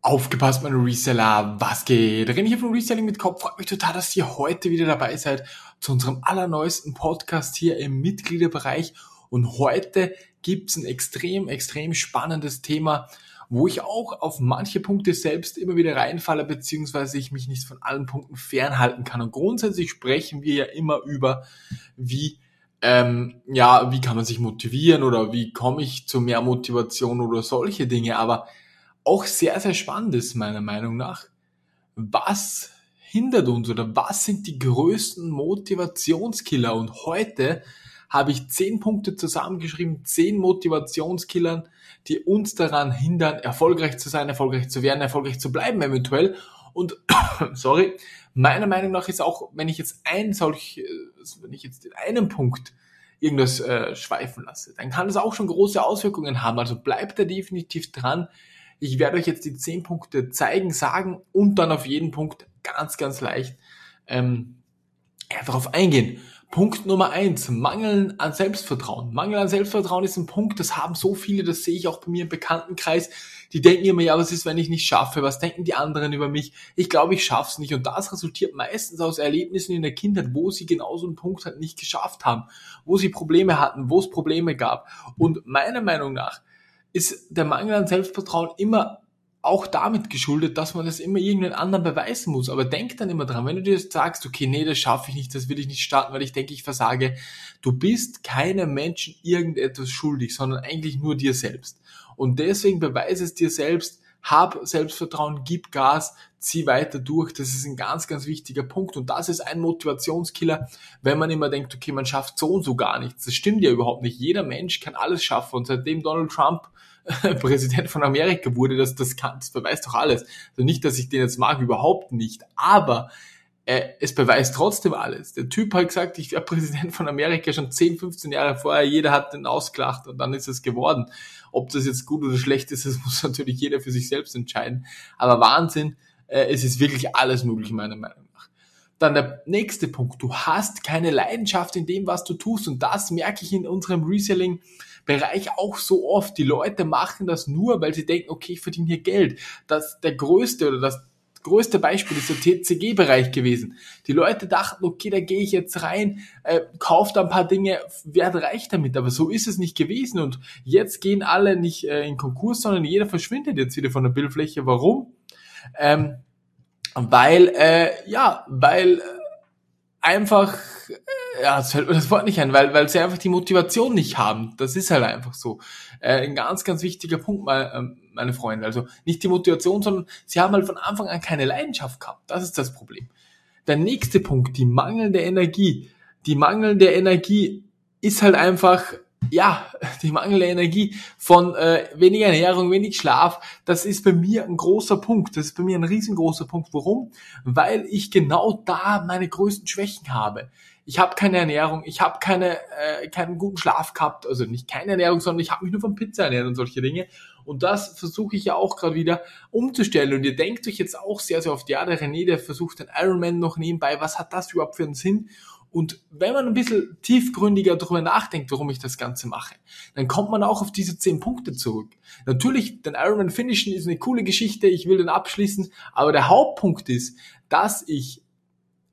Aufgepasst, meine Reseller, was geht? René hier von Reselling mit Kopf. Freut mich total, dass ihr heute wieder dabei seid zu unserem allerneuesten Podcast hier im Mitgliederbereich. Und heute gibt's ein extrem, extrem spannendes Thema, wo ich auch auf manche Punkte selbst immer wieder reinfalle, beziehungsweise ich mich nicht von allen Punkten fernhalten kann. Und grundsätzlich sprechen wir ja immer über, wie ähm, ja, wie kann man sich motivieren oder wie komme ich zu mehr Motivation oder solche Dinge. Aber auch sehr, sehr spannend ist, meiner Meinung nach. Was hindert uns oder was sind die größten Motivationskiller? Und heute habe ich zehn Punkte zusammengeschrieben, zehn Motivationskillern, die uns daran hindern, erfolgreich zu sein, erfolgreich zu werden, erfolgreich zu bleiben eventuell. Und sorry, meiner Meinung nach ist auch, wenn ich jetzt ein solch, wenn ich jetzt in einem Punkt irgendwas äh, schweifen lasse, dann kann das auch schon große Auswirkungen haben. Also bleibt da definitiv dran. Ich werde euch jetzt die zehn Punkte zeigen, sagen und dann auf jeden Punkt ganz, ganz leicht ähm, ja, darauf eingehen. Punkt Nummer eins, Mangeln an Selbstvertrauen. Mangel an Selbstvertrauen ist ein Punkt, das haben so viele, das sehe ich auch bei mir im Bekanntenkreis, die denken immer, ja, was ist, wenn ich nicht schaffe? Was denken die anderen über mich? Ich glaube, ich schaff's nicht. Und das resultiert meistens aus Erlebnissen in der Kindheit, wo sie genau so einen Punkt halt nicht geschafft haben, wo sie Probleme hatten, wo es Probleme gab. Und meiner Meinung nach ist der Mangel an Selbstvertrauen immer auch damit geschuldet, dass man das immer irgendeinen anderen beweisen muss. Aber denk dann immer dran, wenn du dir sagst, okay, nee, das schaffe ich nicht, das will ich nicht starten, weil ich denke, ich versage. Du bist keinem Menschen irgendetwas schuldig, sondern eigentlich nur dir selbst. Und deswegen beweise es dir selbst, hab Selbstvertrauen, gib Gas, zieh weiter durch. Das ist ein ganz, ganz wichtiger Punkt. Und das ist ein Motivationskiller, wenn man immer denkt, okay, man schafft so und so gar nichts. Das stimmt ja überhaupt nicht. Jeder Mensch kann alles schaffen. Und seitdem Donald Trump Präsident von Amerika wurde, das, das, kann, das beweist doch alles. Also nicht, dass ich den jetzt mag, überhaupt nicht. Aber äh, es beweist trotzdem alles. Der Typ hat gesagt, ich wäre Präsident von Amerika schon 10, 15 Jahre vorher. Jeder hat den ausgelacht und dann ist es geworden. Ob das jetzt gut oder schlecht ist, das muss natürlich jeder für sich selbst entscheiden. Aber Wahnsinn, äh, es ist wirklich alles möglich, meiner Meinung nach. Dann der nächste Punkt. Du hast keine Leidenschaft in dem, was du tust. Und das merke ich in unserem Reselling Bereich auch so oft. Die Leute machen das nur, weil sie denken, okay, ich verdiene hier Geld. Das der größte oder das größte Beispiel ist der TCG-Bereich gewesen. Die Leute dachten, okay, da gehe ich jetzt rein, äh, kaufe da ein paar Dinge, werde reich damit. Aber so ist es nicht gewesen. Und jetzt gehen alle nicht äh, in Konkurs, sondern jeder verschwindet jetzt wieder von der Bildfläche. Warum? Ähm, weil, äh, ja, weil äh, einfach, äh, ja, es fällt mir das Wort nicht ein, weil, weil sie einfach die Motivation nicht haben. Das ist halt einfach so. Äh, ein ganz, ganz wichtiger Punkt, mal, ähm, meine Freunde. Also nicht die Motivation, sondern sie haben halt von Anfang an keine Leidenschaft gehabt. Das ist das Problem. Der nächste Punkt, die mangelnde Energie. Die mangelnde Energie ist halt einfach ja, die mangelnde Energie von äh, weniger Ernährung, wenig Schlaf, das ist bei mir ein großer Punkt. Das ist bei mir ein riesengroßer Punkt. Warum? Weil ich genau da meine größten Schwächen habe. Ich habe keine Ernährung, ich habe keine, äh, keinen guten Schlaf gehabt, also nicht keine Ernährung, sondern ich habe mich nur von Pizza ernährt und solche Dinge. Und das versuche ich ja auch gerade wieder umzustellen. Und ihr denkt euch jetzt auch sehr, sehr oft, ja, der René, der versucht den Ironman noch nebenbei, was hat das überhaupt für einen Sinn? Und wenn man ein bisschen tiefgründiger darüber nachdenkt, warum ich das Ganze mache, dann kommt man auch auf diese zehn Punkte zurück. Natürlich, den Ironman finishen ist eine coole Geschichte, ich will den abschließen, aber der Hauptpunkt ist, dass ich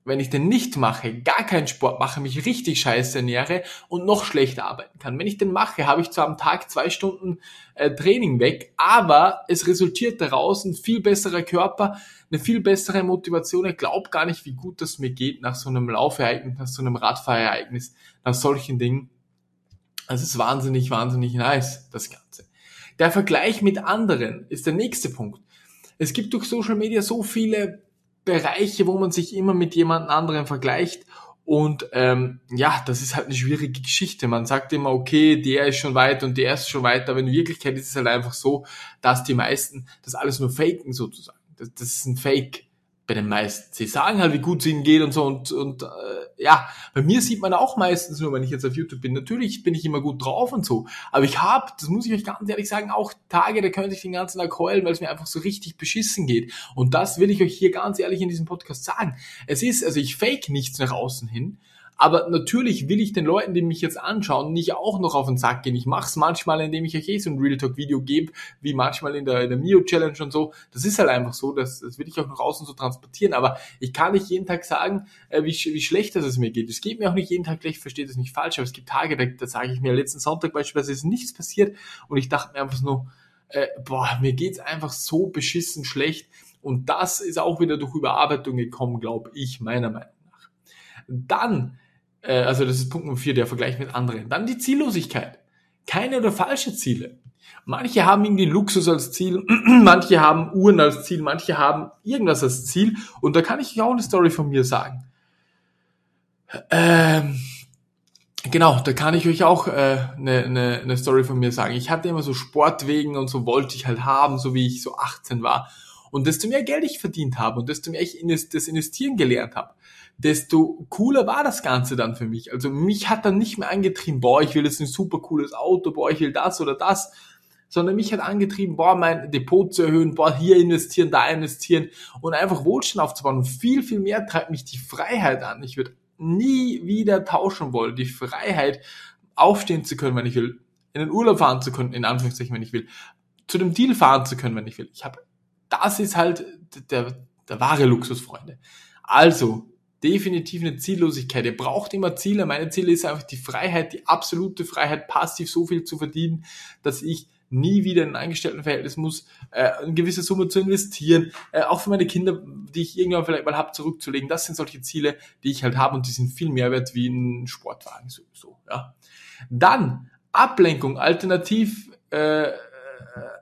wenn ich den nicht mache, gar keinen Sport mache, mich richtig scheiße ernähre und noch schlechter arbeiten kann. Wenn ich den mache, habe ich zwar am Tag zwei Stunden äh, Training weg, aber es resultiert daraus ein viel besserer Körper, eine viel bessere Motivation. Ich glaube gar nicht, wie gut das mir geht nach so einem Laufereignis, nach so einem Radfahrereignis, nach solchen Dingen. Also es ist wahnsinnig, wahnsinnig nice, das Ganze. Der Vergleich mit anderen ist der nächste Punkt. Es gibt durch Social Media so viele Bereiche, wo man sich immer mit jemand anderem vergleicht. Und ähm, ja, das ist halt eine schwierige Geschichte. Man sagt immer, okay, der ist schon weit und der ist schon weiter, aber in Wirklichkeit ist es halt einfach so, dass die meisten das alles nur faken sozusagen. Das, das ist ein Fake bei den meisten. Sie sagen halt, wie gut es ihnen geht und so und, und äh, ja, bei mir sieht man auch meistens nur, wenn ich jetzt auf YouTube bin. Natürlich bin ich immer gut drauf und so, aber ich habe, das muss ich euch ganz ehrlich sagen, auch Tage, da könnte ich den ganzen Tag heulen, weil es mir einfach so richtig beschissen geht. Und das will ich euch hier ganz ehrlich in diesem Podcast sagen. Es ist, also ich fake nichts nach außen hin, Aber natürlich will ich den Leuten, die mich jetzt anschauen, nicht auch noch auf den Sack gehen. Ich mache es manchmal, indem ich euch eh so ein Real Talk Video gebe, wie manchmal in der, in der Mio Challenge und so. Das ist halt einfach so, das, das will ich auch nach außen so transportieren. Aber ich kann nicht jeden Tag sagen, äh, wie, wie schlecht es mir geht. Es geht mir auch nicht jeden Tag schlecht, versteht es nicht falsch. Aber es gibt Tage, da, da sage ich mir, letzten Sonntag beispielsweise ist nichts passiert und ich dachte mir einfach nur, äh, boah, mir geht's einfach so beschissen schlecht. Und das ist auch wieder durch Überarbeitung gekommen, glaube ich, meiner Meinung nach. Dann äh, also das ist Punkt Nummer vier, der Vergleich mit anderen. Dann die Ziellosigkeit. Keine oder falsche Ziele. Manche haben irgendwie Luxus als Ziel, manche haben Uhren als Ziel, manche haben irgendwas als Ziel. Und da kann ich auch eine Story von mir sagen. Ähm, genau, da kann ich euch auch äh, eine, eine, eine Story von mir sagen. Ich hatte immer so Sportwegen und so wollte ich halt haben, so wie ich so 18 war. Und desto mehr Geld ich verdient habe und desto mehr ich das Investieren gelernt habe, desto cooler war das Ganze dann für mich. Also mich hat dann nicht mehr angetrieben, boah, ich will jetzt ein super cooles Auto, boah, ich will das oder das, sondern mich hat angetrieben, boah, mein Depot zu erhöhen, boah, hier investieren, da investieren und einfach Wohlstand aufzubauen. Und viel, viel mehr treibt mich die Freiheit an. Ich würde nie wieder tauschen wollen. Die Freiheit, aufstehen zu können, wenn ich will, in den Urlaub fahren zu können, in Anführungszeichen, wenn ich will, zu dem Deal fahren zu können, wenn ich will. Ich habe, das ist halt der, der wahre Luxus, Freunde. Also, definitiv eine Ziellosigkeit. Ihr braucht immer Ziele. Meine Ziele ist einfach die Freiheit, die absolute Freiheit, passiv so viel zu verdienen, dass ich nie wieder in ein Angestelltenverhältnis muss, äh, eine gewisse Summe zu investieren, äh, auch für meine Kinder, die ich irgendwann vielleicht mal habe, zurückzulegen. Das sind solche Ziele, die ich halt habe und die sind viel mehr wert wie ein Sportwagen sowieso. Ja. Dann Ablenkung, alternativ äh,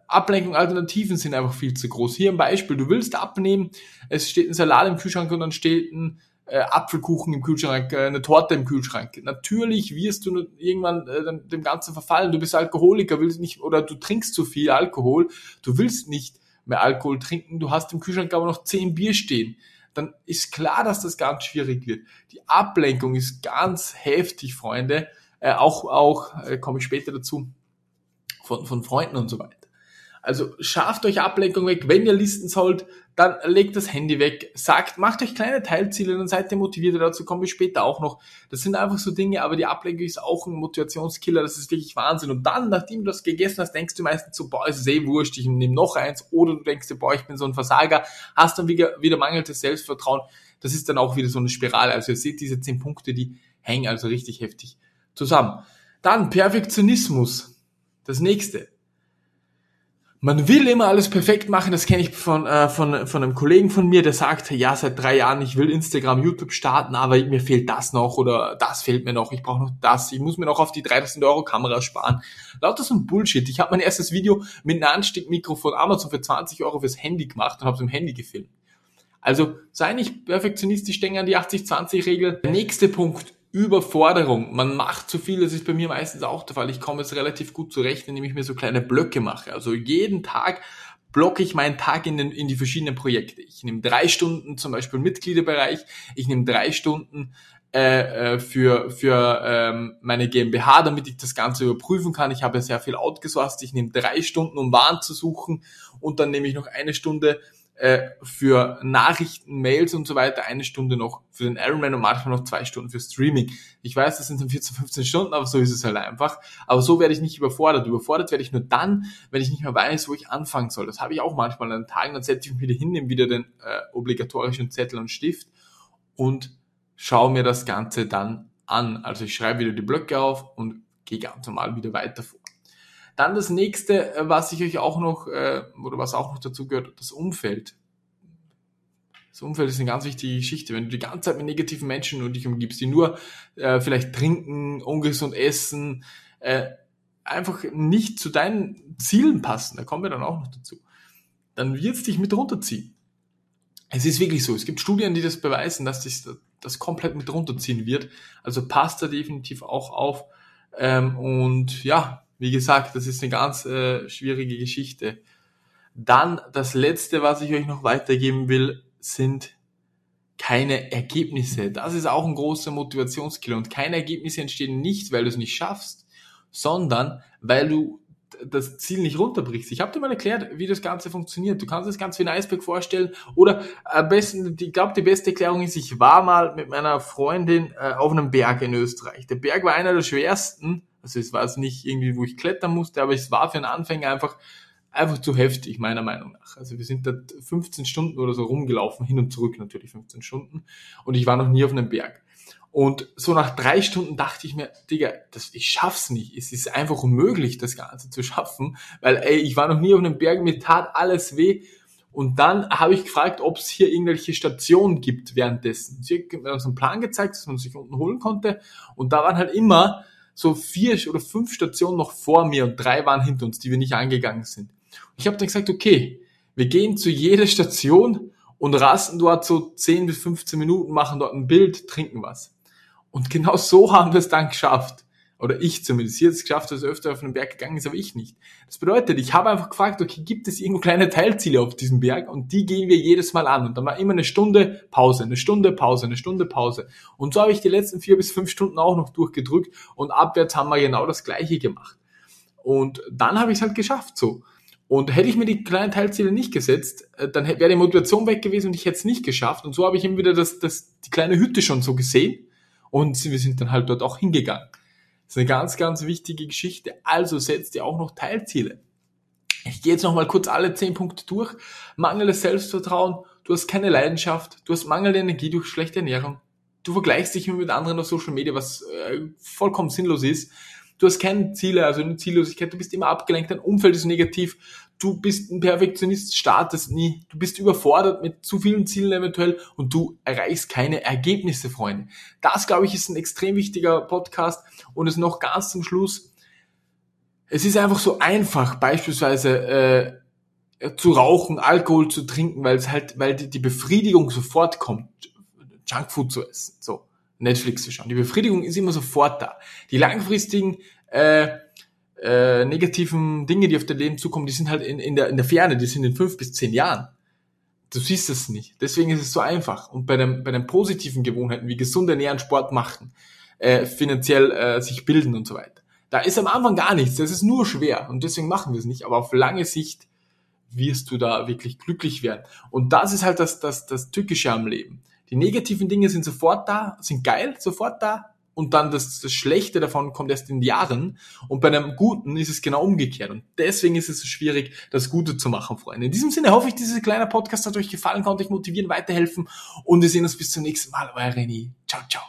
Ablenkung, Alternativen sind einfach viel zu groß. Hier ein Beispiel, du willst abnehmen, es steht ein Salat im Kühlschrank und dann steht ein äh, Apfelkuchen im Kühlschrank, äh, eine Torte im Kühlschrank. Natürlich wirst du irgendwann äh, dem Ganzen verfallen. Du bist Alkoholiker, willst nicht oder du trinkst zu viel Alkohol. Du willst nicht mehr Alkohol trinken. Du hast im Kühlschrank aber noch zehn Bier stehen. Dann ist klar, dass das ganz schwierig wird. Die Ablenkung ist ganz heftig, Freunde. Äh, auch auch äh, komme ich später dazu von von Freunden und so weiter. Also schafft euch Ablenkung weg. Wenn ihr listen sollt, dann legt das Handy weg. Sagt, macht euch kleine Teilziele, dann seid ihr motiviert. Dazu kommen wir später auch noch. Das sind einfach so Dinge, aber die Ablenkung ist auch ein Motivationskiller. Das ist wirklich Wahnsinn. Und dann, nachdem du das gegessen hast, denkst du meistens so, boah, ist eh wurscht, ich nehme noch eins. Oder du denkst dir, boah, ich bin so ein Versager. Hast dann wieder, wieder mangelndes Selbstvertrauen. Das ist dann auch wieder so eine Spirale. Also ihr seht diese zehn Punkte, die hängen also richtig heftig zusammen. Dann Perfektionismus. Das nächste man will immer alles perfekt machen. Das kenne ich von, äh, von, von einem Kollegen von mir, der sagt, ja, seit drei Jahren, ich will Instagram, YouTube starten, aber mir fehlt das noch oder das fehlt mir noch, ich brauche noch das, ich muss mir noch auf die 3000 Euro Kamera sparen. Lauter so ein Bullshit. Ich habe mein erstes Video mit einem Ansteckmikro von Amazon für 20 Euro fürs Handy gemacht und habe es im Handy gefilmt. Also sei nicht perfektionistisch, denke an die 80-20-Regel. Nächster Punkt, Überforderung. Man macht zu viel, das ist bei mir meistens auch der Fall. Ich komme jetzt relativ gut zurecht, indem ich mir so kleine Blöcke mache. Also jeden Tag blocke ich meinen Tag in, den, in die verschiedenen Projekte. Ich nehme drei Stunden zum Beispiel Mitgliederbereich, ich nehme drei Stunden äh, äh, für, für ähm, meine GmbH, damit ich das Ganze überprüfen kann. Ich habe ja sehr viel outgesourced. Ich nehme drei Stunden, um Waren zu suchen und dann nehme ich noch eine Stunde äh, für Nachrichten, Mails und so weiter eine Stunde noch für den Ironman und manchmal noch zwei Stunden für Streaming. Ich weiß, das sind dann 14, 15 Stunden, aber so ist es halt einfach. Aber so werde ich nicht überfordert. Überfordert werde ich nur dann, wenn ich nicht mehr weiß, wo ich anfangen soll. Das habe ich auch manchmal an Tagen, dann setze ich mich wieder hin, nehme wieder den äh, obligatorischen Zettel und Stift und schaue mir das Ganze dann an. Also ich schreibe wieder die Blöcke auf und gehe ganz normal wieder weiter vor. Dann das nächste, äh, was ich euch auch noch, äh, oder was auch noch dazu gehört, das Umfeld. Das Umfeld ist eine ganz wichtige Geschichte. Wenn du die ganze Zeit mit negativen Menschen um dich umgibst, die nur äh, vielleicht trinken, ungesund essen, äh, einfach nicht zu deinen Zielen passen, da kommen wir dann auch noch dazu, dann wird es dich mit runterziehen. Es ist wirklich so. Es gibt Studien, die das beweisen, dass dich das komplett mit runterziehen wird. Also passt da definitiv auch auf. Ähm, und ja, wie gesagt, das ist eine ganz äh, schwierige Geschichte. Dann das letzte, was ich euch noch weitergeben will, sind keine Ergebnisse. Das ist auch ein großer Motivationskiller. Und keine Ergebnisse entstehen nicht, weil du es nicht schaffst, sondern weil du das Ziel nicht runterbrichst. Ich habe dir mal erklärt, wie das Ganze funktioniert. Du kannst das Ganze wie ein Eisberg vorstellen. Oder am besten, ich glaube, die beste Erklärung ist, ich war mal mit meiner Freundin äh, auf einem Berg in Österreich. Der Berg war einer der schwersten. Also es war es nicht irgendwie, wo ich klettern musste, aber es war für einen Anfänger einfach einfach zu heftig, meiner Meinung nach. Also wir sind da 15 Stunden oder so rumgelaufen, hin und zurück natürlich 15 Stunden. Und ich war noch nie auf einem Berg. Und so nach drei Stunden dachte ich mir, Digga, das, ich schaff's nicht. Es ist einfach unmöglich, das Ganze zu schaffen, weil ey, ich war noch nie auf einem Berg, mir tat alles weh. Und dann habe ich gefragt, ob es hier irgendwelche Stationen gibt währenddessen. Sie hat mir uns einen Plan gezeigt, dass man sich unten holen konnte. Und da waren halt immer so vier oder fünf Stationen noch vor mir und drei waren hinter uns, die wir nicht angegangen sind. Und ich habe dann gesagt, okay, wir gehen zu jeder Station und rasten dort so 10 bis 15 Minuten, machen dort ein Bild, trinken was. Und genau so haben wir es dann geschafft. Oder ich zumindest. Sie hat es geschafft, dass er öfter auf den Berg gegangen ist, aber ich nicht. Das bedeutet, ich habe einfach gefragt, okay, gibt es irgendwo kleine Teilziele auf diesem Berg? Und die gehen wir jedes Mal an. Und dann war immer eine Stunde Pause, eine Stunde Pause, eine Stunde Pause. Und so habe ich die letzten vier bis fünf Stunden auch noch durchgedrückt. Und abwärts haben wir genau das Gleiche gemacht. Und dann habe ich es halt geschafft, so. Und hätte ich mir die kleinen Teilziele nicht gesetzt, äh, dann wäre die Motivation weg gewesen und ich hätte es nicht geschafft. Und so habe ich eben wieder das, das, die kleine Hütte schon so gesehen und wir sind dann halt dort auch hingegangen. Das ist eine ganz, ganz wichtige Geschichte. Also setzt ihr auch noch Teilziele. Ich gehe jetzt nochmal kurz alle zehn Punkte durch. Mangelndes Selbstvertrauen, du hast keine Leidenschaft, du hast mangelnde Energie durch schlechte Ernährung, du vergleichst dich mit anderen auf Social Media, was äh, vollkommen sinnlos ist. Du hast keine Ziele, also eine Ziellosigkeit, du bist immer abgelenkt, dein Umfeld ist negativ, du bist ein Perfektionist, startest nie, du bist überfordert mit zu vielen Zielen eventuell und du erreichst keine Ergebnisse, Freunde. Das, glaube ich, ist ein extrem wichtiger Podcast und es noch ganz zum Schluss. Es ist einfach so einfach, beispielsweise äh, zu rauchen, Alkohol zu trinken, weil es halt, weil die, die Befriedigung sofort kommt, Junkfood zu essen, so Netflix zu schauen. Die Befriedigung ist immer sofort da. Die langfristigen äh, äh, negativen Dinge, die auf dein Leben zukommen, die sind halt in, in, der, in der Ferne, die sind in fünf bis zehn Jahren. Du siehst es nicht. Deswegen ist es so einfach. Und bei, dem, bei den positiven Gewohnheiten wie gesund ernähren, Sport machen, äh, finanziell äh, sich bilden und so weiter, da ist am Anfang gar nichts. Das ist nur schwer und deswegen machen wir es nicht. Aber auf lange Sicht wirst du da wirklich glücklich werden. Und das ist halt das, das, das Tückische am Leben. Die negativen Dinge sind sofort da, sind geil, sofort da, und dann das, das Schlechte davon kommt erst in Jahren. Und bei einem Guten ist es genau umgekehrt. Und deswegen ist es so schwierig, das Gute zu machen, Freunde. In diesem Sinne hoffe ich, dieser kleine Podcast hat euch gefallen, konnte euch motivieren, weiterhelfen. Und wir sehen uns bis zum nächsten Mal. Euer René. Ciao, ciao.